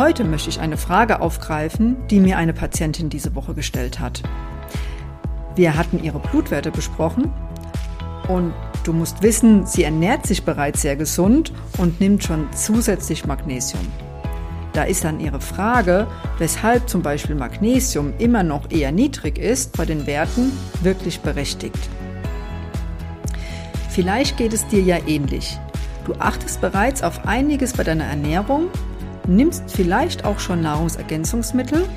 Heute möchte ich eine Frage aufgreifen, die mir eine Patientin diese Woche gestellt hat. Wir hatten ihre Blutwerte besprochen und du musst wissen, sie ernährt sich bereits sehr gesund und nimmt schon zusätzlich Magnesium. Da ist dann ihre Frage, weshalb zum Beispiel Magnesium immer noch eher niedrig ist, bei den Werten wirklich berechtigt. Vielleicht geht es dir ja ähnlich. Du achtest bereits auf einiges bei deiner Ernährung, nimmst vielleicht auch schon Nahrungsergänzungsmittel,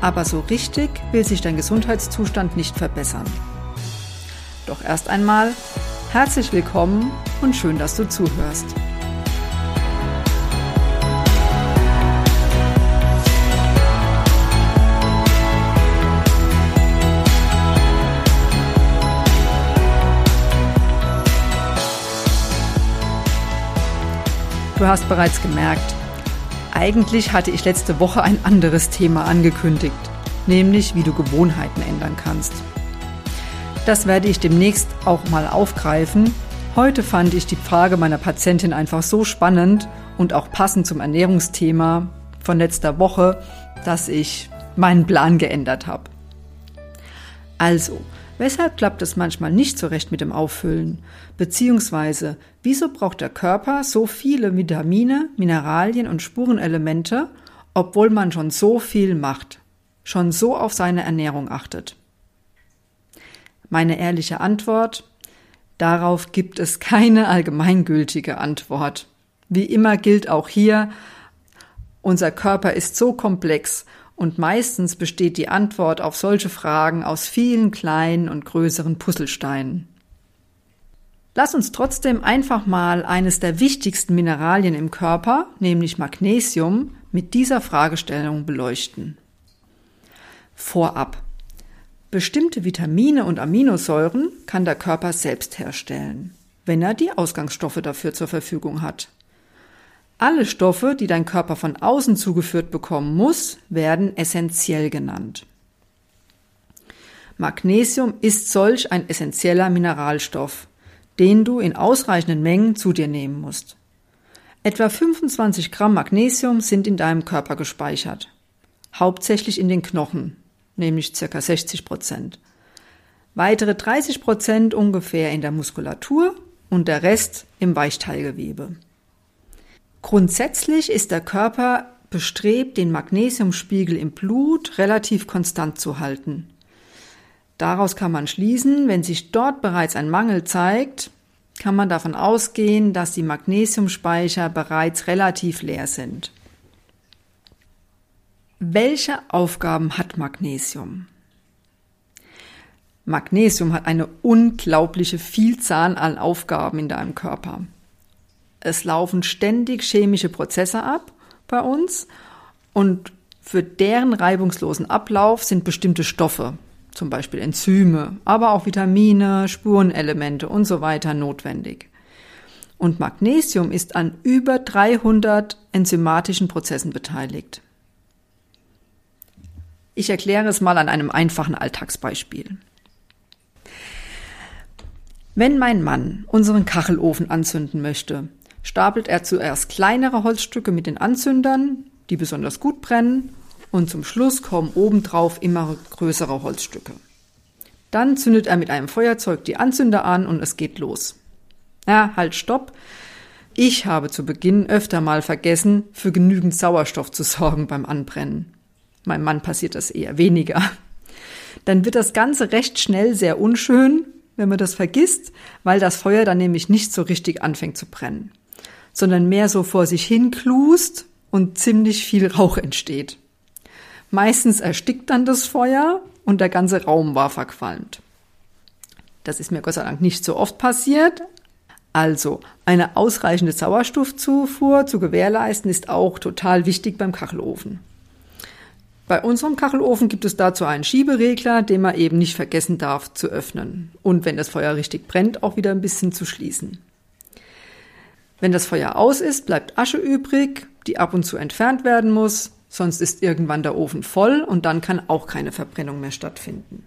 aber so richtig will sich dein Gesundheitszustand nicht verbessern. Doch erst einmal herzlich willkommen und schön, dass du zuhörst. Du hast bereits gemerkt, eigentlich hatte ich letzte Woche ein anderes Thema angekündigt, nämlich wie du Gewohnheiten ändern kannst. Das werde ich demnächst auch mal aufgreifen. Heute fand ich die Frage meiner Patientin einfach so spannend und auch passend zum Ernährungsthema von letzter Woche, dass ich meinen Plan geändert habe. Also, Weshalb klappt es manchmal nicht so recht mit dem Auffüllen? Beziehungsweise, wieso braucht der Körper so viele Vitamine, Mineralien und Spurenelemente, obwohl man schon so viel macht, schon so auf seine Ernährung achtet? Meine ehrliche Antwort, darauf gibt es keine allgemeingültige Antwort. Wie immer gilt auch hier, unser Körper ist so komplex und meistens besteht die Antwort auf solche Fragen aus vielen kleinen und größeren Puzzlesteinen. Lass uns trotzdem einfach mal eines der wichtigsten Mineralien im Körper, nämlich Magnesium, mit dieser Fragestellung beleuchten. Vorab. Bestimmte Vitamine und Aminosäuren kann der Körper selbst herstellen, wenn er die Ausgangsstoffe dafür zur Verfügung hat. Alle Stoffe, die dein Körper von außen zugeführt bekommen muss, werden essentiell genannt. Magnesium ist solch ein essentieller Mineralstoff, den du in ausreichenden Mengen zu dir nehmen musst. Etwa 25 Gramm Magnesium sind in deinem Körper gespeichert, hauptsächlich in den Knochen, nämlich ca. 60 Prozent. Weitere 30 Prozent ungefähr in der Muskulatur und der Rest im Weichteilgewebe. Grundsätzlich ist der Körper bestrebt, den Magnesiumspiegel im Blut relativ konstant zu halten. Daraus kann man schließen, wenn sich dort bereits ein Mangel zeigt, kann man davon ausgehen, dass die Magnesiumspeicher bereits relativ leer sind. Welche Aufgaben hat Magnesium? Magnesium hat eine unglaubliche Vielzahl an Aufgaben in deinem Körper. Es laufen ständig chemische Prozesse ab bei uns und für deren reibungslosen Ablauf sind bestimmte Stoffe, zum Beispiel Enzyme, aber auch Vitamine, Spurenelemente und so weiter notwendig. Und Magnesium ist an über 300 enzymatischen Prozessen beteiligt. Ich erkläre es mal an einem einfachen Alltagsbeispiel. Wenn mein Mann unseren Kachelofen anzünden möchte, stapelt er zuerst kleinere Holzstücke mit den Anzündern, die besonders gut brennen, und zum Schluss kommen obendrauf immer größere Holzstücke. Dann zündet er mit einem Feuerzeug die Anzünder an und es geht los. Ja, halt, stopp. Ich habe zu Beginn öfter mal vergessen, für genügend Sauerstoff zu sorgen beim Anbrennen. Meinem Mann passiert das eher weniger. Dann wird das Ganze recht schnell sehr unschön, wenn man das vergisst, weil das Feuer dann nämlich nicht so richtig anfängt zu brennen sondern mehr so vor sich hin klust und ziemlich viel Rauch entsteht. Meistens erstickt dann das Feuer und der ganze Raum war verqualmt. Das ist mir Gott sei Dank nicht so oft passiert. Also, eine ausreichende Sauerstoffzufuhr zu gewährleisten ist auch total wichtig beim Kachelofen. Bei unserem Kachelofen gibt es dazu einen Schieberegler, den man eben nicht vergessen darf zu öffnen und wenn das Feuer richtig brennt, auch wieder ein bisschen zu schließen. Wenn das Feuer aus ist, bleibt Asche übrig, die ab und zu entfernt werden muss, sonst ist irgendwann der Ofen voll und dann kann auch keine Verbrennung mehr stattfinden.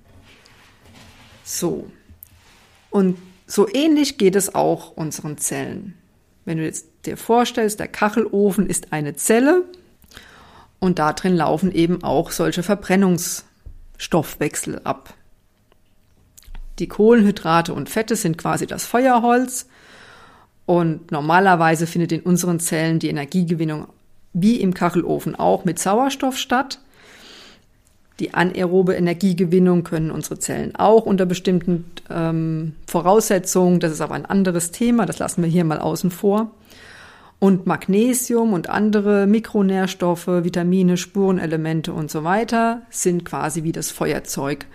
So. Und so ähnlich geht es auch unseren Zellen. Wenn du jetzt dir vorstellst, der Kachelofen ist eine Zelle Und da drin laufen eben auch solche Verbrennungsstoffwechsel ab. Die Kohlenhydrate und Fette sind quasi das Feuerholz. Und normalerweise findet in unseren Zellen die Energiegewinnung wie im Kachelofen auch mit Sauerstoff statt. Die anaerobe Energiegewinnung können unsere Zellen auch unter bestimmten ähm, Voraussetzungen. Das ist aber ein anderes Thema, das lassen wir hier mal außen vor. Und Magnesium und andere Mikronährstoffe, Vitamine, Spurenelemente und so weiter sind quasi wie das Feuerzeug,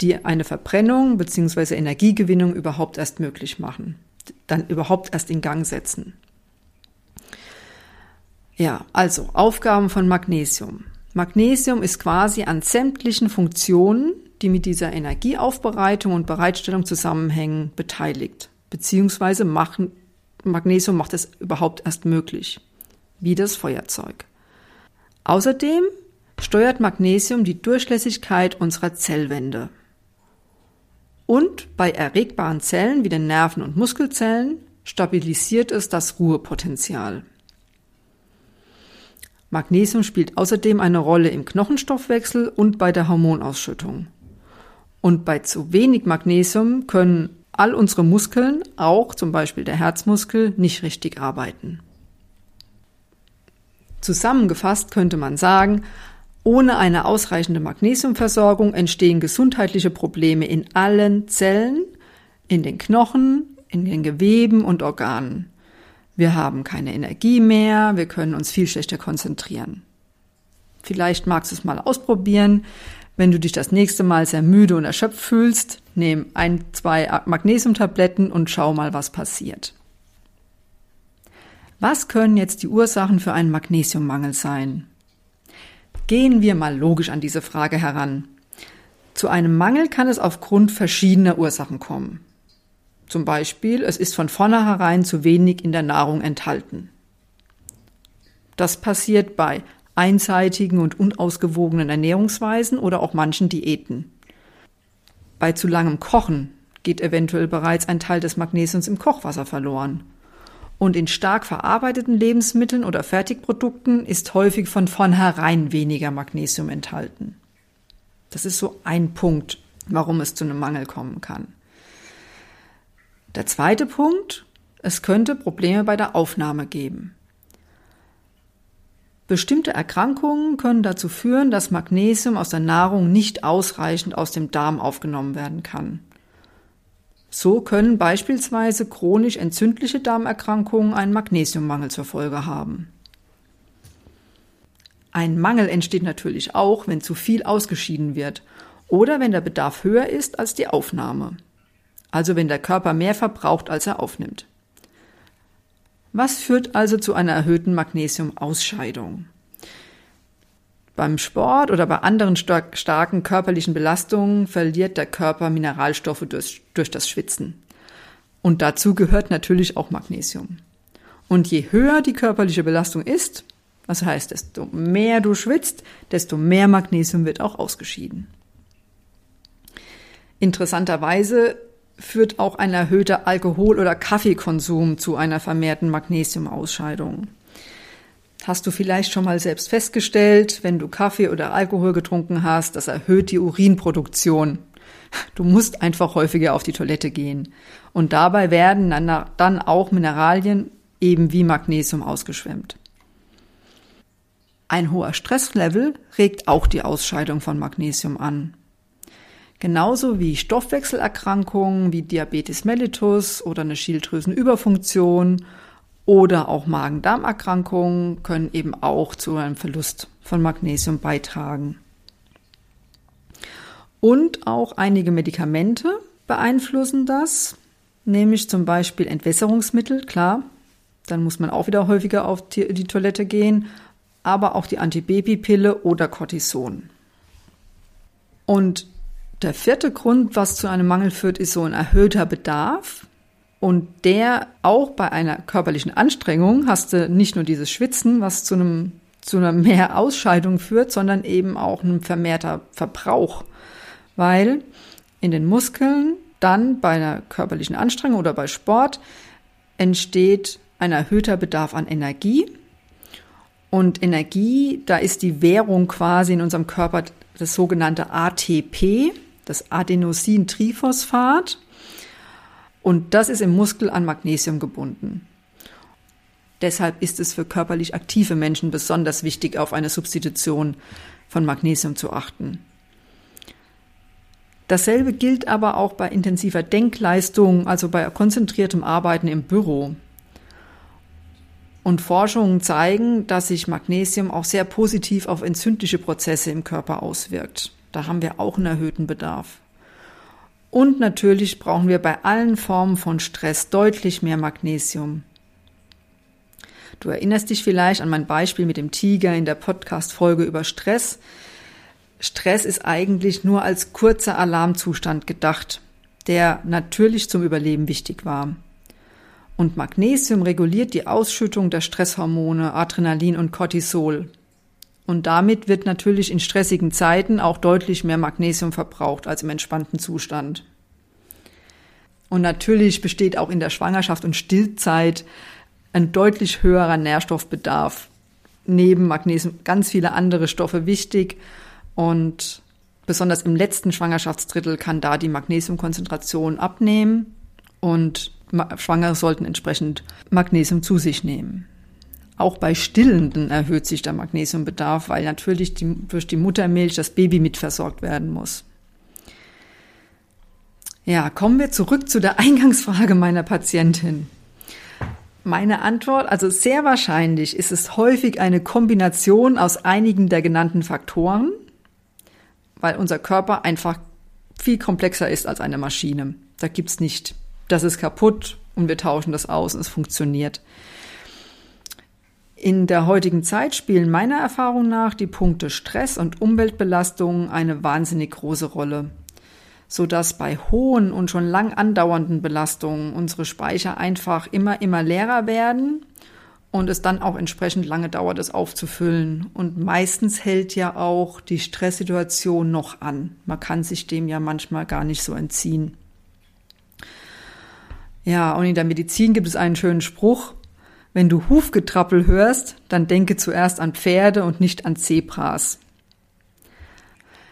die eine Verbrennung bzw. Energiegewinnung überhaupt erst möglich machen, dann überhaupt erst in Gang setzen. Ja, also Aufgaben von Magnesium. Magnesium ist quasi an sämtlichen Funktionen, die mit dieser Energieaufbereitung und Bereitstellung zusammenhängen, beteiligt. Beziehungsweise machen, Magnesium macht es überhaupt erst möglich. Wie das Feuerzeug. Außerdem steuert Magnesium die Durchlässigkeit unserer Zellwände. Und bei erregbaren Zellen wie den Nerven- und Muskelzellen stabilisiert es das Ruhepotenzial. Magnesium spielt außerdem eine Rolle im Knochenstoffwechsel und bei der Hormonausschüttung. Und bei zu wenig Magnesium können all unsere Muskeln, auch zum Beispiel der Herzmuskel, nicht richtig arbeiten. Zusammengefasst könnte man sagen, ohne eine ausreichende Magnesiumversorgung entstehen gesundheitliche Probleme in allen Zellen, in den Knochen, in den Geweben und Organen. Wir haben keine Energie mehr, wir können uns viel schlechter konzentrieren. Vielleicht magst du es mal ausprobieren. Wenn du dich das nächste Mal sehr müde und erschöpft fühlst, nimm ein, zwei Magnesiumtabletten und schau mal, was passiert. Was können jetzt die Ursachen für einen Magnesiummangel sein? Gehen wir mal logisch an diese Frage heran. Zu einem Mangel kann es aufgrund verschiedener Ursachen kommen. Zum Beispiel, es ist von vornherein zu wenig in der Nahrung enthalten. Das passiert bei einseitigen und unausgewogenen Ernährungsweisen oder auch manchen Diäten. Bei zu langem Kochen geht eventuell bereits ein Teil des Magnesiums im Kochwasser verloren. Und in stark verarbeiteten Lebensmitteln oder Fertigprodukten ist häufig von vornherein weniger Magnesium enthalten. Das ist so ein Punkt, warum es zu einem Mangel kommen kann. Der zweite Punkt, es könnte Probleme bei der Aufnahme geben. Bestimmte Erkrankungen können dazu führen, dass Magnesium aus der Nahrung nicht ausreichend aus dem Darm aufgenommen werden kann. So können beispielsweise chronisch entzündliche Darmerkrankungen einen Magnesiummangel zur Folge haben. Ein Mangel entsteht natürlich auch, wenn zu viel ausgeschieden wird oder wenn der Bedarf höher ist als die Aufnahme also wenn der Körper mehr verbraucht, als er aufnimmt. Was führt also zu einer erhöhten Magnesiumausscheidung? Beim Sport oder bei anderen stark, starken körperlichen Belastungen verliert der Körper Mineralstoffe durch, durch das Schwitzen. Und dazu gehört natürlich auch Magnesium. Und je höher die körperliche Belastung ist, das heißt, desto mehr du schwitzt, desto mehr Magnesium wird auch ausgeschieden. Interessanterweise führt auch ein erhöhter Alkohol- oder Kaffeekonsum zu einer vermehrten Magnesiumausscheidung. Hast du vielleicht schon mal selbst festgestellt, wenn du Kaffee oder Alkohol getrunken hast, das erhöht die Urinproduktion. Du musst einfach häufiger auf die Toilette gehen. Und dabei werden dann auch Mineralien eben wie Magnesium ausgeschwemmt. Ein hoher Stresslevel regt auch die Ausscheidung von Magnesium an. Genauso wie Stoffwechselerkrankungen wie Diabetes mellitus oder eine Schilddrüsenüberfunktion oder auch Magen-Darm-Erkrankungen können eben auch zu einem Verlust von Magnesium beitragen. Und auch einige Medikamente beeinflussen das, nämlich zum Beispiel Entwässerungsmittel, klar, dann muss man auch wieder häufiger auf die Toilette gehen, aber auch die Antibabypille oder Cortison. Und der vierte Grund, was zu einem Mangel führt, ist so ein erhöhter Bedarf. Und der auch bei einer körperlichen Anstrengung hast du nicht nur dieses Schwitzen, was zu einem zu einer Mehrausscheidung führt, sondern eben auch einem vermehrter Verbrauch. Weil in den Muskeln dann bei einer körperlichen Anstrengung oder bei Sport entsteht ein erhöhter Bedarf an Energie Und Energie, da ist die Währung quasi in unserem Körper das sogenannte ATP, das Adenosintriphosphat. Und das ist im Muskel an Magnesium gebunden. Deshalb ist es für körperlich aktive Menschen besonders wichtig, auf eine Substitution von Magnesium zu achten. Dasselbe gilt aber auch bei intensiver Denkleistung, also bei konzentriertem Arbeiten im Büro. Und Forschungen zeigen, dass sich Magnesium auch sehr positiv auf entzündliche Prozesse im Körper auswirkt. Da haben wir auch einen erhöhten Bedarf. Und natürlich brauchen wir bei allen Formen von Stress deutlich mehr Magnesium. Du erinnerst dich vielleicht an mein Beispiel mit dem Tiger in der Podcast-Folge über Stress. Stress ist eigentlich nur als kurzer Alarmzustand gedacht, der natürlich zum Überleben wichtig war. Und Magnesium reguliert die Ausschüttung der Stresshormone Adrenalin und Cortisol. Und damit wird natürlich in stressigen Zeiten auch deutlich mehr Magnesium verbraucht als im entspannten Zustand. Und natürlich besteht auch in der Schwangerschaft und Stillzeit ein deutlich höherer Nährstoffbedarf. Neben Magnesium ganz viele andere Stoffe wichtig und besonders im letzten Schwangerschaftsdrittel kann da die Magnesiumkonzentration abnehmen und Schwangere sollten entsprechend Magnesium zu sich nehmen. Auch bei Stillenden erhöht sich der Magnesiumbedarf, weil natürlich die, durch die Muttermilch das Baby mitversorgt werden muss. Ja, kommen wir zurück zu der Eingangsfrage meiner Patientin. Meine Antwort, also sehr wahrscheinlich ist es häufig eine Kombination aus einigen der genannten Faktoren, weil unser Körper einfach viel komplexer ist als eine Maschine. Da gibt's nicht, das ist kaputt und wir tauschen das aus und es funktioniert. In der heutigen Zeit spielen meiner Erfahrung nach die Punkte Stress und Umweltbelastung eine wahnsinnig große Rolle, so dass bei hohen und schon lang andauernden Belastungen unsere Speicher einfach immer, immer leerer werden und es dann auch entsprechend lange dauert, es aufzufüllen. Und meistens hält ja auch die Stresssituation noch an. Man kann sich dem ja manchmal gar nicht so entziehen. Ja, und in der Medizin gibt es einen schönen Spruch, wenn du Hufgetrappel hörst, dann denke zuerst an Pferde und nicht an Zebras.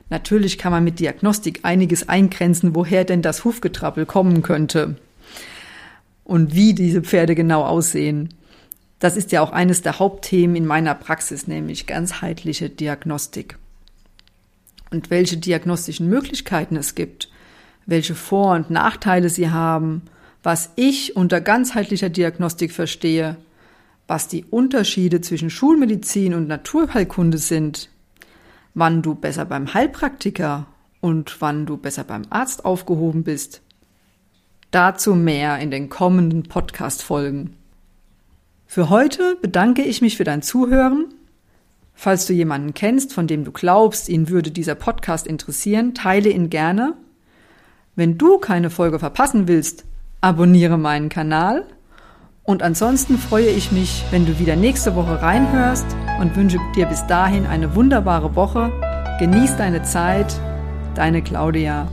Natürlich kann man mit Diagnostik einiges eingrenzen, woher denn das Hufgetrappel kommen könnte und wie diese Pferde genau aussehen. Das ist ja auch eines der Hauptthemen in meiner Praxis, nämlich ganzheitliche Diagnostik. Und welche diagnostischen Möglichkeiten es gibt, welche Vor- und Nachteile sie haben, was ich unter ganzheitlicher Diagnostik verstehe, was die Unterschiede zwischen Schulmedizin und Naturheilkunde sind, wann du besser beim Heilpraktiker und wann du besser beim Arzt aufgehoben bist. Dazu mehr in den kommenden Podcast-Folgen. Für heute bedanke ich mich für dein Zuhören. Falls du jemanden kennst, von dem du glaubst, ihn würde dieser Podcast interessieren, teile ihn gerne. Wenn du keine Folge verpassen willst, abonniere meinen Kanal und ansonsten freue ich mich, wenn du wieder nächste Woche reinhörst und wünsche dir bis dahin eine wunderbare Woche. Genieß deine Zeit. Deine Claudia.